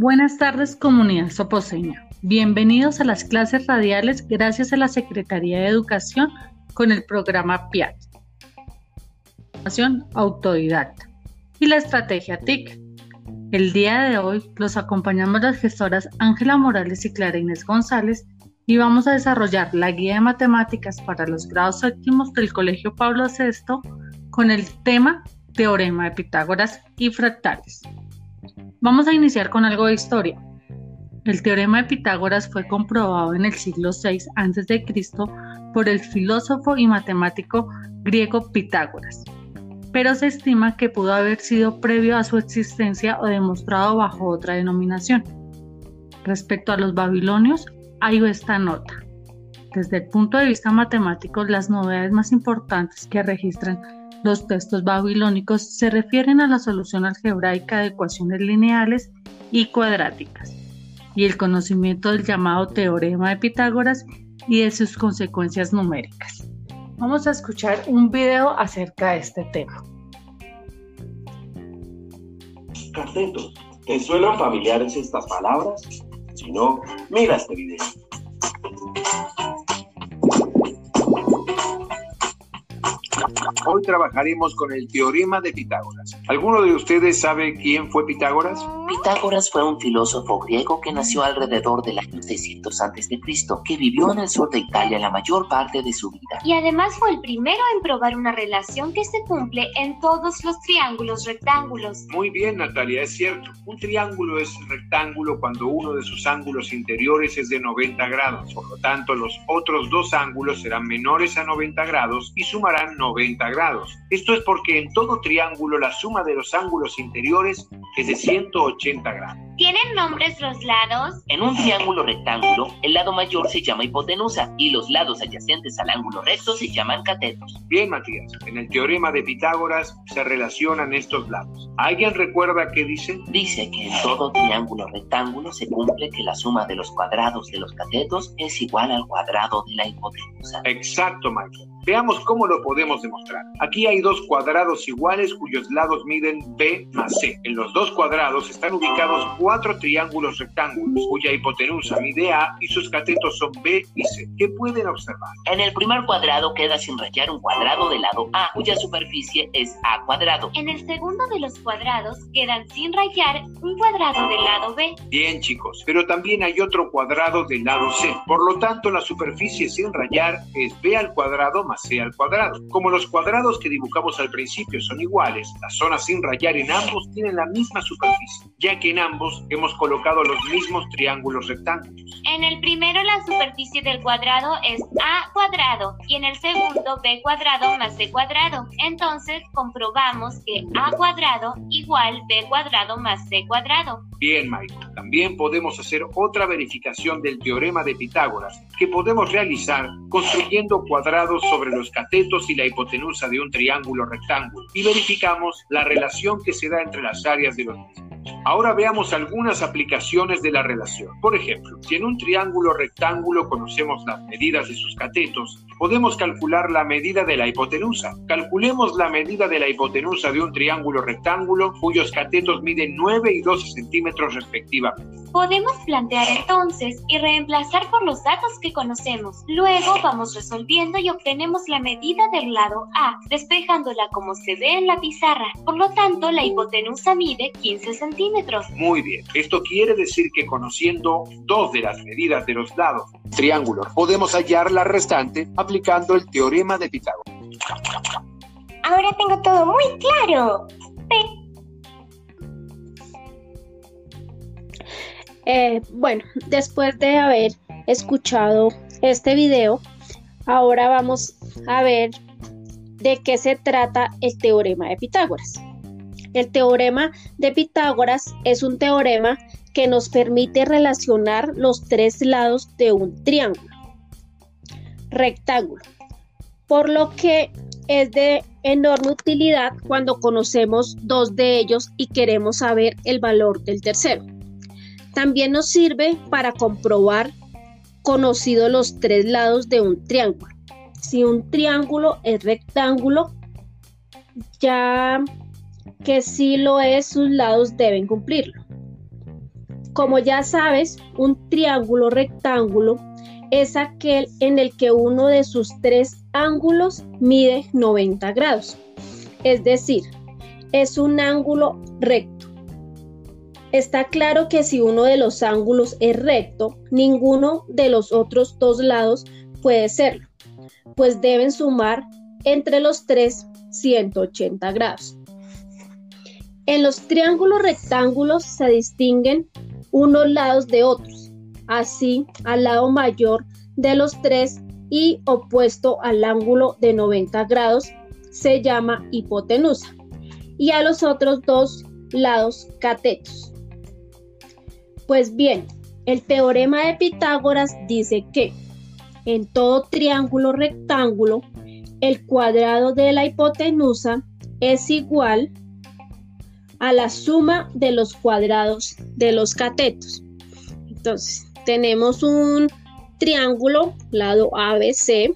Buenas tardes comunidad soposeña. Bienvenidos a las clases radiales gracias a la Secretaría de Educación con el programa PIAT. Autodidacta y la estrategia TIC. El día de hoy los acompañamos las gestoras Ángela Morales y Clara Inés González y vamos a desarrollar la guía de matemáticas para los grados séptimos del Colegio Pablo VI con el tema Teorema de Pitágoras y fractales. Vamos a iniciar con algo de historia. El teorema de Pitágoras fue comprobado en el siglo VI a.C. por el filósofo y matemático griego Pitágoras, pero se estima que pudo haber sido previo a su existencia o demostrado bajo otra denominación. Respecto a los babilonios, hay esta nota. Desde el punto de vista matemático, las novedades más importantes que registran los textos babilónicos se refieren a la solución algebraica de ecuaciones lineales y cuadráticas, y el conocimiento del llamado teorema de Pitágoras y de sus consecuencias numéricas. Vamos a escuchar un video acerca de este tema. Cartetos, ¿te suenan familiares estas palabras? Si no, mira este video. Hoy trabajaremos con el teorema de Pitágoras. ¿Alguno de ustedes sabe quién fue Pitágoras? Pitágoras fue un filósofo griego que nació alrededor del año 600 a.C., que vivió en el sur de Italia la mayor parte de su vida. Y además fue el primero en probar una relación que se cumple en todos los triángulos rectángulos. Muy bien, Natalia, es cierto. Un triángulo es rectángulo cuando uno de sus ángulos interiores es de 90 grados. Por lo tanto, los otros dos ángulos serán menores a 90 grados y sumarán 90 grados esto es porque en todo triángulo la suma de los ángulos interiores es de 180 grados. ¿Tienen nombres los lados? En un triángulo rectángulo, el lado mayor se llama hipotenusa y los lados adyacentes al ángulo recto se llaman catetos. Bien, Matías, en el teorema de Pitágoras se relacionan estos lados. ¿Alguien recuerda qué dice? Dice que en todo triángulo rectángulo se cumple que la suma de los cuadrados de los catetos es igual al cuadrado de la hipotenusa. Exacto, Michael. Veamos cómo lo podemos demostrar. Aquí hay dos cuadrados iguales cuyos lados miden B más C. En los dos cuadrados están ubicados cuatro triángulos rectángulos cuya hipotenusa mide A y sus catetos son B y C. ¿Qué pueden observar? En el primer cuadrado queda sin rayar un cuadrado del lado A cuya superficie es A cuadrado. En el segundo de los cuadrados quedan sin rayar un cuadrado del lado B. Bien chicos, pero también hay otro cuadrado del lado C. Por lo tanto, la superficie sin rayar es B al cuadrado más C al cuadrado. Como los cuadrados que dibujamos al principio son iguales, las zonas sin rayar en ambos tienen la misma superficie, ya que en ambos hemos colocado los mismos triángulos rectángulos. En el primero la superficie del cuadrado es A cuadrado y en el segundo B cuadrado más C cuadrado. Entonces comprobamos que A cuadrado igual B cuadrado más C cuadrado. Bien, Michael. También podemos hacer otra verificación del teorema de Pitágoras que podemos realizar construyendo cuadrados sobre los catetos y la hipotenusa de un triángulo rectángulo y verificamos la relación que se da entre las áreas de los mismos. Ahora veamos algunas aplicaciones de la relación. Por ejemplo, si en un triángulo rectángulo conocemos las medidas de sus catetos, podemos calcular la medida de la hipotenusa. Calculemos la medida de la hipotenusa de un triángulo rectángulo cuyos catetos miden 9 y 12 centímetros respectivamente. Podemos plantear entonces y reemplazar por los datos que conocemos. Luego vamos resolviendo y obtenemos la medida del lado A, despejándola como se ve en la pizarra. Por lo tanto, la hipotenusa mide 15 centímetros. Muy bien, esto quiere decir que conociendo dos de las medidas de los lados triángulos, podemos hallar la restante aplicando el teorema de Pitágoras. Ahora tengo todo muy claro. Eh, bueno, después de haber escuchado este video, ahora vamos a ver de qué se trata el teorema de Pitágoras. El teorema de Pitágoras es un teorema que nos permite relacionar los tres lados de un triángulo rectángulo, por lo que es de enorme utilidad cuando conocemos dos de ellos y queremos saber el valor del tercero. También nos sirve para comprobar conocido los tres lados de un triángulo. Si un triángulo es rectángulo, ya que si lo es, sus lados deben cumplirlo. como ya sabes, un triángulo rectángulo es aquel en el que uno de sus tres ángulos mide 90 grados. Es decir, es un ángulo recto. Está claro que si uno de los ángulos es recto, ninguno de los otros dos lados puede serlo, pues deben sumar entre los tres 180 grados. En los triángulos rectángulos se distinguen unos lados de otros, así al lado mayor de los tres y opuesto al ángulo de 90 grados se llama hipotenusa y a los otros dos lados catetos. Pues bien, el teorema de Pitágoras dice que en todo triángulo rectángulo el cuadrado de la hipotenusa es igual a la suma de los cuadrados de los catetos. Entonces, tenemos un triángulo, lado ABC.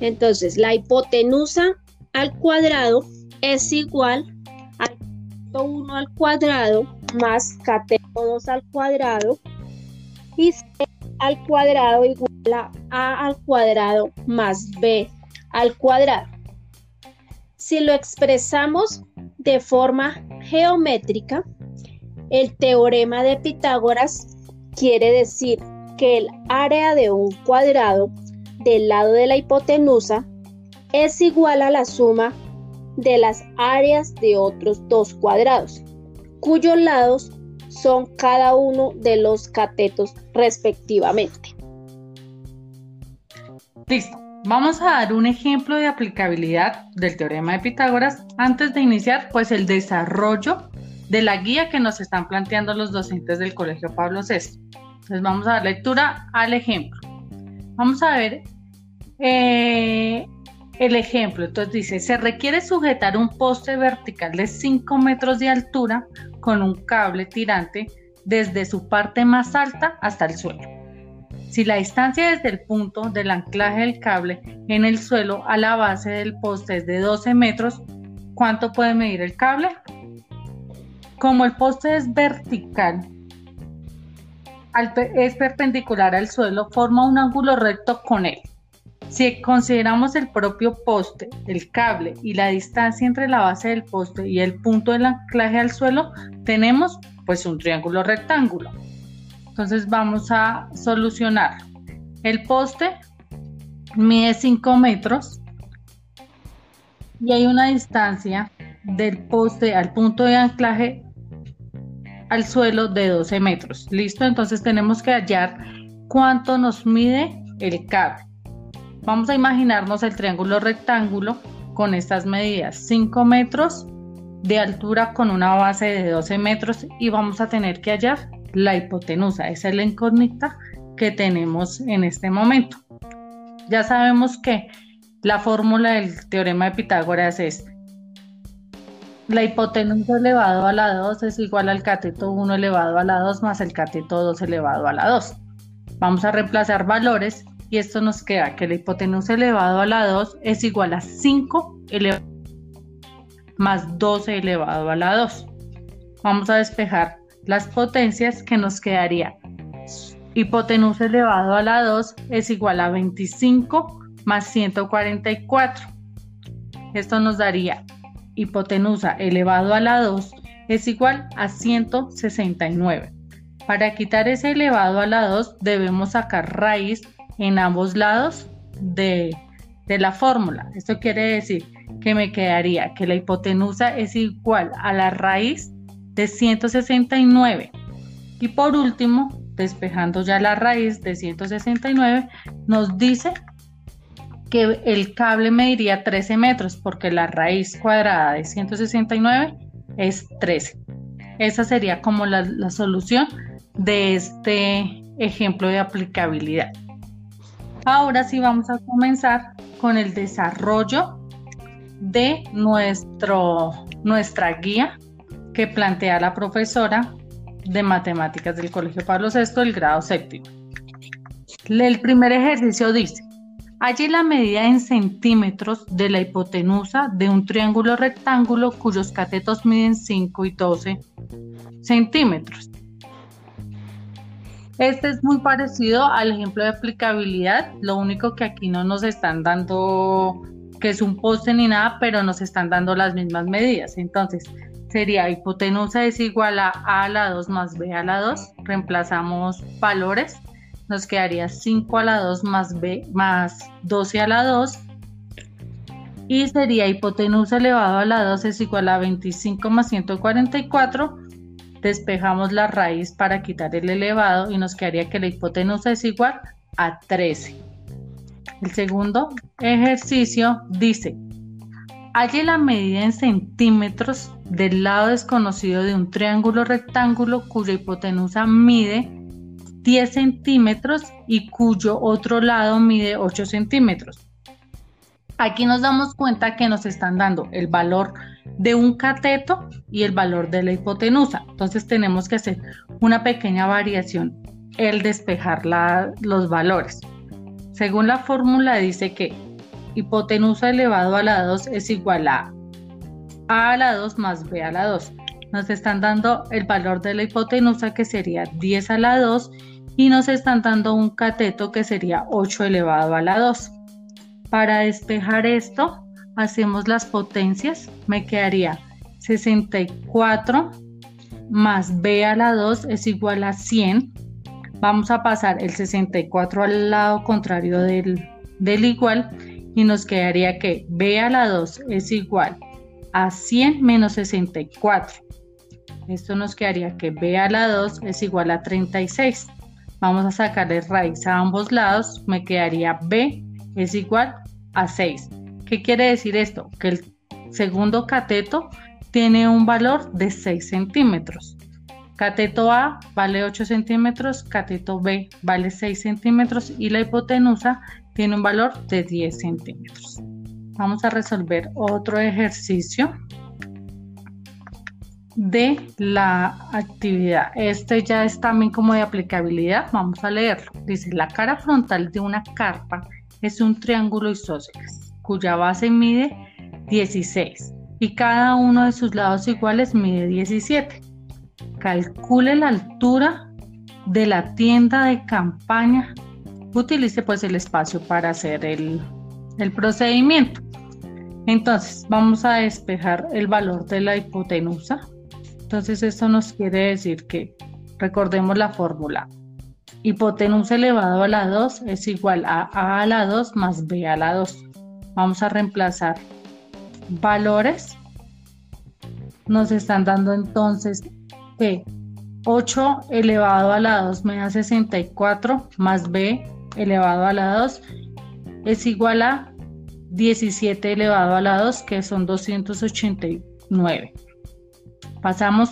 Entonces, la hipotenusa al cuadrado es igual a 1 al cuadrado más cateto 2 al cuadrado y c al cuadrado igual a a al cuadrado más b al cuadrado. Si lo expresamos de forma geométrica, el teorema de Pitágoras quiere decir que el área de un cuadrado del lado de la hipotenusa es igual a la suma de las áreas de otros dos cuadrados, cuyos lados son cada uno de los catetos respectivamente. Listo. Vamos a dar un ejemplo de aplicabilidad del teorema de Pitágoras antes de iniciar pues el desarrollo de la guía que nos están planteando los docentes del Colegio Pablo VI. Entonces vamos a dar lectura al ejemplo. Vamos a ver eh, el ejemplo. Entonces dice, se requiere sujetar un poste vertical de 5 metros de altura con un cable tirante desde su parte más alta hasta el suelo. Si la distancia desde el punto del anclaje del cable en el suelo a la base del poste es de 12 metros, ¿cuánto puede medir el cable? Como el poste es vertical, es perpendicular al suelo, forma un ángulo recto con él. Si consideramos el propio poste, el cable y la distancia entre la base del poste y el punto del anclaje al suelo, tenemos pues un triángulo rectángulo. Entonces vamos a solucionar. El poste mide 5 metros y hay una distancia del poste al punto de anclaje al suelo de 12 metros. ¿Listo? Entonces tenemos que hallar cuánto nos mide el cable. Vamos a imaginarnos el triángulo rectángulo con estas medidas. 5 metros de altura con una base de 12 metros y vamos a tener que hallar la hipotenusa. Esa es la incógnita que tenemos en este momento. Ya sabemos que la fórmula del teorema de Pitágoras es la hipotenusa elevado a la 2 es igual al cateto 1 elevado a la 2 más el cateto 2 elevado a la 2. Vamos a reemplazar valores y esto nos queda que la hipotenusa elevado a la 2 es igual a 5 elevado más 12 elevado a la 2. Vamos a despejar las potencias que nos quedaría. Hipotenusa elevado a la 2 es igual a 25 más 144. Esto nos daría hipotenusa elevado a la 2 es igual a 169. Para quitar ese elevado a la 2 debemos sacar raíz en ambos lados de, de la fórmula. Esto quiere decir que me quedaría que la hipotenusa es igual a la raíz de 169. Y por último, despejando ya la raíz de 169, nos dice que el cable mediría 13 metros porque la raíz cuadrada de 169 es 13. Esa sería como la, la solución de este ejemplo de aplicabilidad. Ahora sí vamos a comenzar con el desarrollo de nuestro, nuestra guía que plantea la profesora de matemáticas del Colegio Pablo VI del grado séptimo. El primer ejercicio dice, Allí la medida en centímetros de la hipotenusa de un triángulo rectángulo cuyos catetos miden 5 y 12 centímetros. Este es muy parecido al ejemplo de aplicabilidad, lo único que aquí no nos están dando que es un poste ni nada, pero nos están dando las mismas medidas. Entonces, sería hipotenusa es igual a a a la 2 más b a la 2. Reemplazamos valores. Nos quedaría 5 a la 2 más b más 12 a la 2. Y sería hipotenusa elevado a la 2 es igual a 25 más 144. Despejamos la raíz para quitar el elevado y nos quedaría que la hipotenusa es igual a 13. El segundo ejercicio dice, halle la medida en centímetros del lado desconocido de un triángulo rectángulo cuya hipotenusa mide 10 centímetros y cuyo otro lado mide 8 centímetros. Aquí nos damos cuenta que nos están dando el valor de un cateto y el valor de la hipotenusa. Entonces tenemos que hacer una pequeña variación, el despejar los valores. Según la fórmula dice que hipotenusa elevado a la 2 es igual a a a la 2 más b a la 2. Nos están dando el valor de la hipotenusa que sería 10 a la 2 y nos están dando un cateto que sería 8 elevado a la 2. Para despejar esto, hacemos las potencias. Me quedaría 64 más b a la 2 es igual a 100. Vamos a pasar el 64 al lado contrario del, del igual y nos quedaría que b a la 2 es igual a 100 menos 64. Esto nos quedaría que b a la 2 es igual a 36. Vamos a sacarle raíz a ambos lados. Me quedaría b es igual a 6. ¿Qué quiere decir esto? Que el segundo cateto tiene un valor de 6 centímetros. Cateto A vale 8 centímetros, cateto B vale 6 centímetros y la hipotenusa tiene un valor de 10 centímetros. Vamos a resolver otro ejercicio de la actividad. Este ya es también como de aplicabilidad. Vamos a leerlo. Dice, la cara frontal de una carpa es un triángulo isósceles cuya base mide 16 y cada uno de sus lados iguales mide 17. Calcule la altura de la tienda de campaña utilice pues el espacio para hacer el, el procedimiento. Entonces, vamos a despejar el valor de la hipotenusa. Entonces, esto nos quiere decir que recordemos la fórmula. Hipotenusa elevado a la 2 es igual a a a la 2 más b a la 2. Vamos a reemplazar valores. Nos están dando entonces que 8 elevado a la 2 me da 64 más b elevado a la 2 es igual a 17 elevado a la 2, que son 289. Pasamos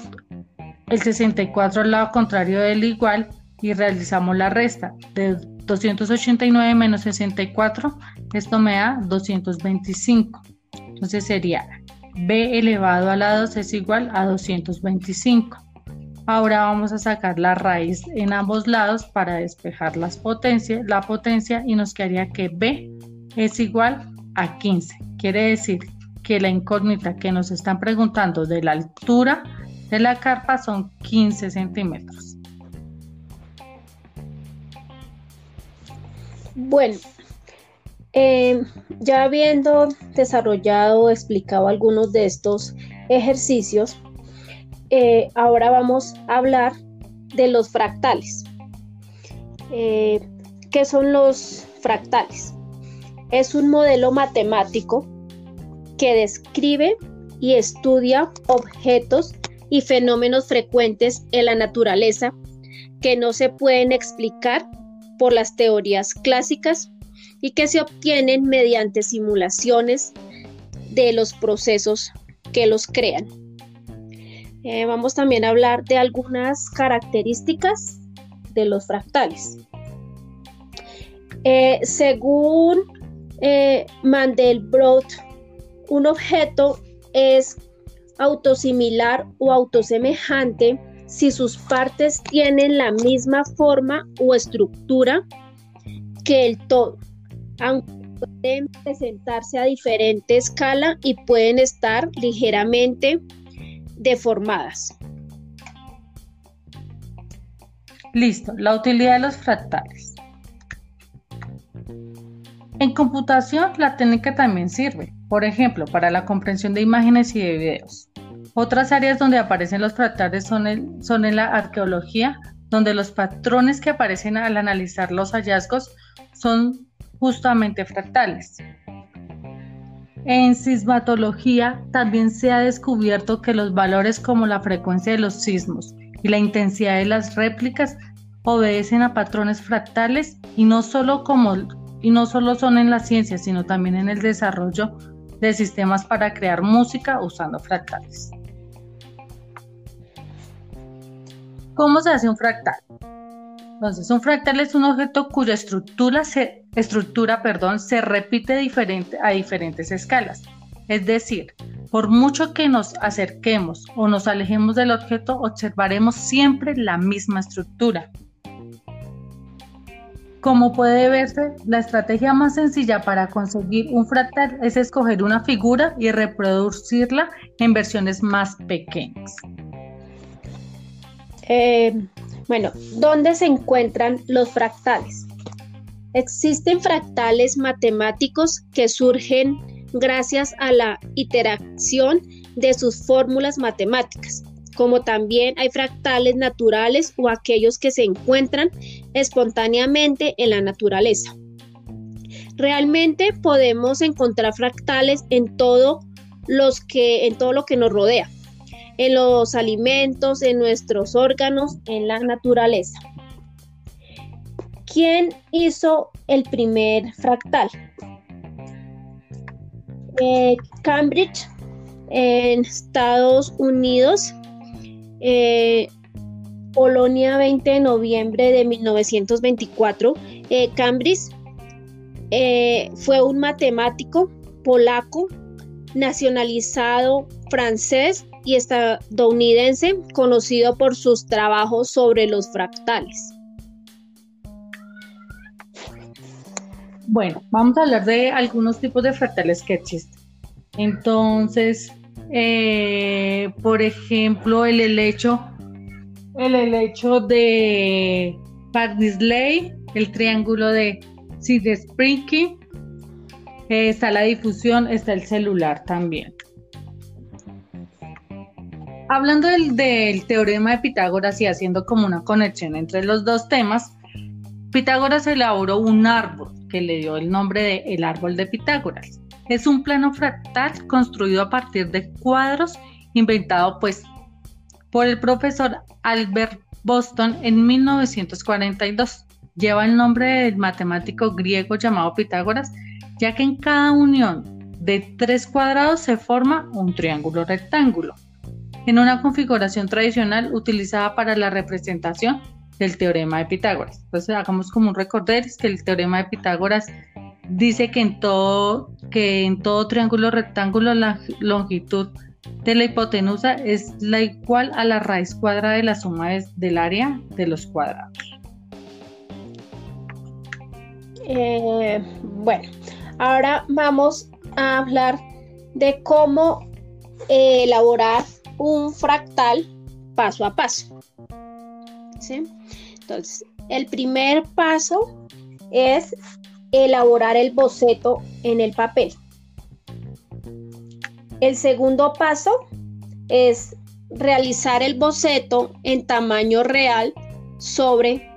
el 64 al lado contrario del igual y realizamos la resta. De 289 menos 64, esto me da 225. Entonces sería b elevado a la 2 es igual a 225. Ahora vamos a sacar la raíz en ambos lados para despejar las potencias, la potencia y nos quedaría que B es igual a 15. Quiere decir que la incógnita que nos están preguntando de la altura de la carpa son 15 centímetros. Bueno, eh, ya habiendo desarrollado, explicado algunos de estos ejercicios, eh, ahora vamos a hablar de los fractales. Eh, ¿Qué son los fractales? Es un modelo matemático que describe y estudia objetos y fenómenos frecuentes en la naturaleza que no se pueden explicar por las teorías clásicas y que se obtienen mediante simulaciones de los procesos que los crean. Eh, vamos también a hablar de algunas características de los fractales. Eh, según eh, Mandelbrot, un objeto es autosimilar o autosemejante si sus partes tienen la misma forma o estructura que el todo, aunque pueden presentarse a diferente escala y pueden estar ligeramente deformadas. Listo, la utilidad de los fractales. En computación, la técnica también sirve, por ejemplo, para la comprensión de imágenes y de videos. Otras áreas donde aparecen los fractales son, en la arqueología, donde los patrones que aparecen al analizar los hallazgos son justamente fractales. En sismatología también se ha descubierto que los valores como la frecuencia de los sismos y la intensidad de las réplicas obedecen a patrones fractales y no solo y no solo son en la ciencia, sino también en el desarrollo de sistemas para crear música usando fractales. ¿Cómo se hace un fractal? Entonces, un fractal es un objeto cuya estructura se, estructura, perdón, se repite a diferentes escalas. Es decir, por mucho que nos acerquemos o nos alejemos del objeto, observaremos siempre la misma estructura. Como puede verse, la estrategia más sencilla para conseguir un fractal es escoger una figura y reproducirla en versiones más pequeñas. Eh, bueno, ¿dónde se encuentran los fractales? Existen fractales matemáticos que surgen gracias a la interacción de sus fórmulas matemáticas, como también hay fractales naturales o aquellos que se encuentran espontáneamente en la naturaleza. Realmente podemos encontrar fractales en todo, lo que nos rodea, en los alimentos, en nuestros órganos, en la naturaleza. ¿Quién hizo el primer fractal? Eh, Cambridge, en Estados Unidos, eh, Polonia 20 de noviembre de 1924. Eh, Cambridge fue un matemático polaco nacionalizado francés y estadounidense conocido por sus trabajos sobre los fractales. Bueno, vamos a hablar de algunos tipos de fractales que existen. Entonces, eh, por ejemplo, el helecho, el helecho de Pardisley, el triángulo de Sidesprinky, eh, está la difusión, está el celular también. Hablando del, teorema de Pitágoras y haciendo como una conexión entre los dos temas, Pitágoras elaboró un árbol que le dio el nombre de el árbol de Pitágoras. Es un plano fractal construido a partir de cuadros inventado pues por el profesor Albert Boston en 1942. Lleva el nombre del matemático griego llamado Pitágoras, ya que en cada unión de tres cuadrados se forma un triángulo rectángulo en una configuración tradicional utilizada para la representación del teorema de Pitágoras. Entonces hagamos como un recordar que el teorema de Pitágoras dice que en todo, que en todo triángulo rectángulo la longitud de la hipotenusa es la igual a la raíz cuadrada de la suma del área de los cuadrados. Eh, bueno, ahora vamos a hablar de cómo elaborar un fractal paso a paso. Entonces, el primer paso es elaborar el boceto en el papel. El segundo paso es realizar el boceto en tamaño real sobre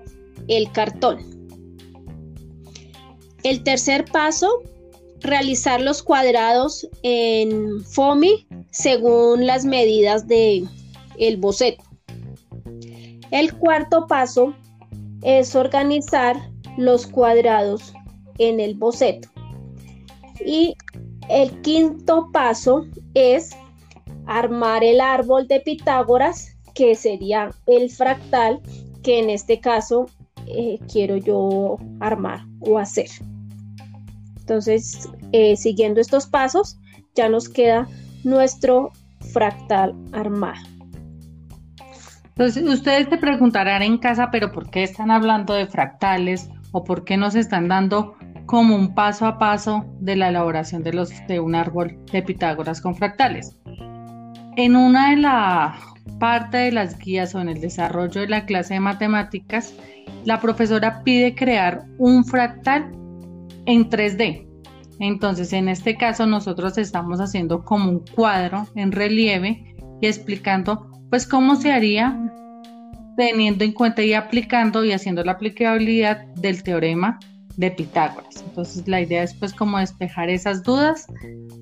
el cartón. El tercer paso, realizar los cuadrados en FOMI según las medidas de el boceto. El cuarto paso es organizar los cuadrados en el boceto. Y el quinto paso es armar el árbol de Pitágoras, que sería el fractal que en este caso eh, quiero yo armar o hacer. Entonces, eh, siguiendo estos pasos, ya nos queda nuestro fractal armado. Entonces, ustedes se preguntarán en casa, pero ¿por qué están hablando de fractales o por qué nos están dando como un paso a paso de la elaboración de, un árbol de Pitágoras con fractales? En una de, la, parte de las guías o en el desarrollo de la clase de matemáticas, la profesora pide crear un fractal en 3D. Entonces, en este caso, nosotros estamos haciendo como un cuadro en relieve y explicando, pues, cómo se haría teniendo en cuenta y aplicando y haciendo la aplicabilidad del teorema de Pitágoras. Entonces, la idea es, pues, como despejar esas dudas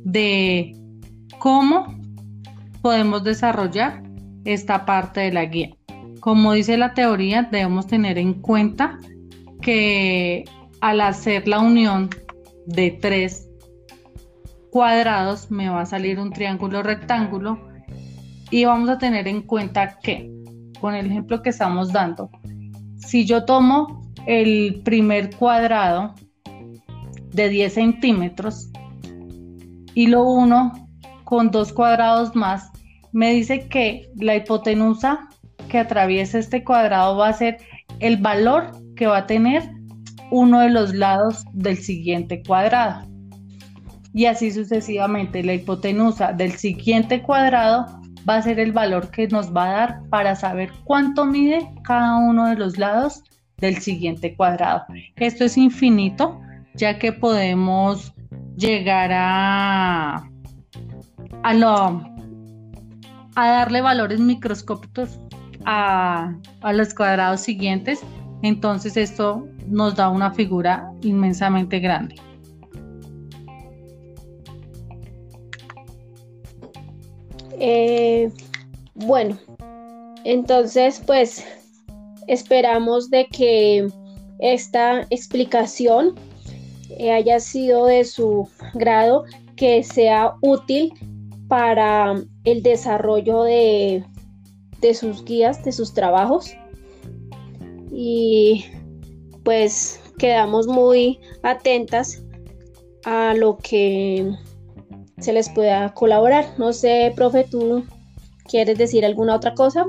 de cómo podemos desarrollar esta parte de la guía. Como dice la teoría, debemos tener en cuenta que al hacer la unión de tres cuadrados me va a salir un triángulo rectángulo. Y vamos a tener en cuenta que con el ejemplo que estamos dando si yo tomo el primer cuadrado de 10 centímetros y lo uno con dos cuadrados más me dice que la hipotenusa que atraviesa este cuadrado va a ser el valor que va a tener uno de los lados del siguiente cuadrado. Y así sucesivamente, la hipotenusa del siguiente cuadrado va a ser el valor que nos va a dar para saber cuánto mide cada uno de los lados del siguiente cuadrado. Esto es infinito, ya que podemos llegar a, a, lo, a darle valores microscópicos a, a los cuadrados siguientes. Entonces esto nos da una figura inmensamente grande. Eh, bueno, entonces pues esperamos de que esta explicación haya sido de su grado, que sea útil para el desarrollo de, de sus guías, de sus trabajos. Y pues quedamos muy atentas a lo que se les pueda colaborar. No sé, profe, ¿tú quieres decir alguna otra cosa?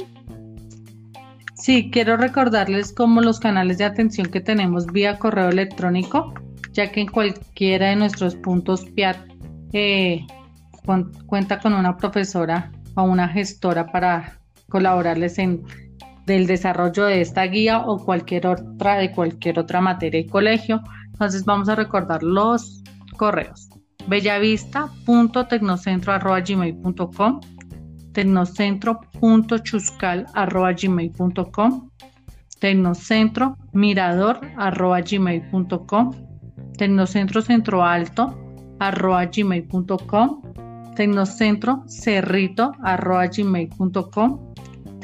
Sí, quiero recordarles como los canales de atención que tenemos vía correo electrónico, ya que en cualquiera de nuestros puntos PIAT eh, cuenta con una profesora o una gestora para colaborarles en del desarrollo de esta guía o cualquier otra de cualquier otra materia y colegio. Entonces vamos a recordar los correos. bellavista.tecnocentro.gmail.com tecnocentro.chuscal.gmail.com tecnocentro mirador.gmail.com tecnocentro centro alto gmail.com tecnocentro cerrito gmail.com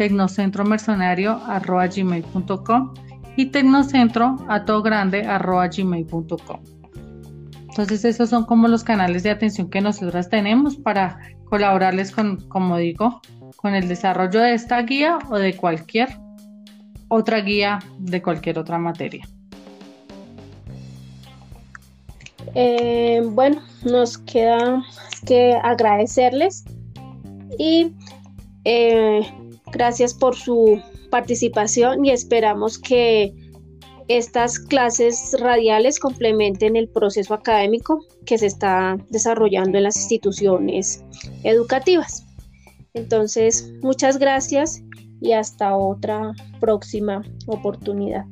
tecnocentro mercenario arroba gmail.com y tecnocentro a todo gmail.com. Entonces esos son como los canales de atención que nosotras tenemos para colaborarles con, como digo, con el desarrollo de esta guía o de cualquier otra guía de cualquier otra materia. Eh, bueno, nos queda que agradecerles y eh, Gracias por su participación y esperamos que estas clases radiales complementen el proceso académico que se está desarrollando en las instituciones educativas. Entonces, muchas gracias y hasta otra próxima oportunidad.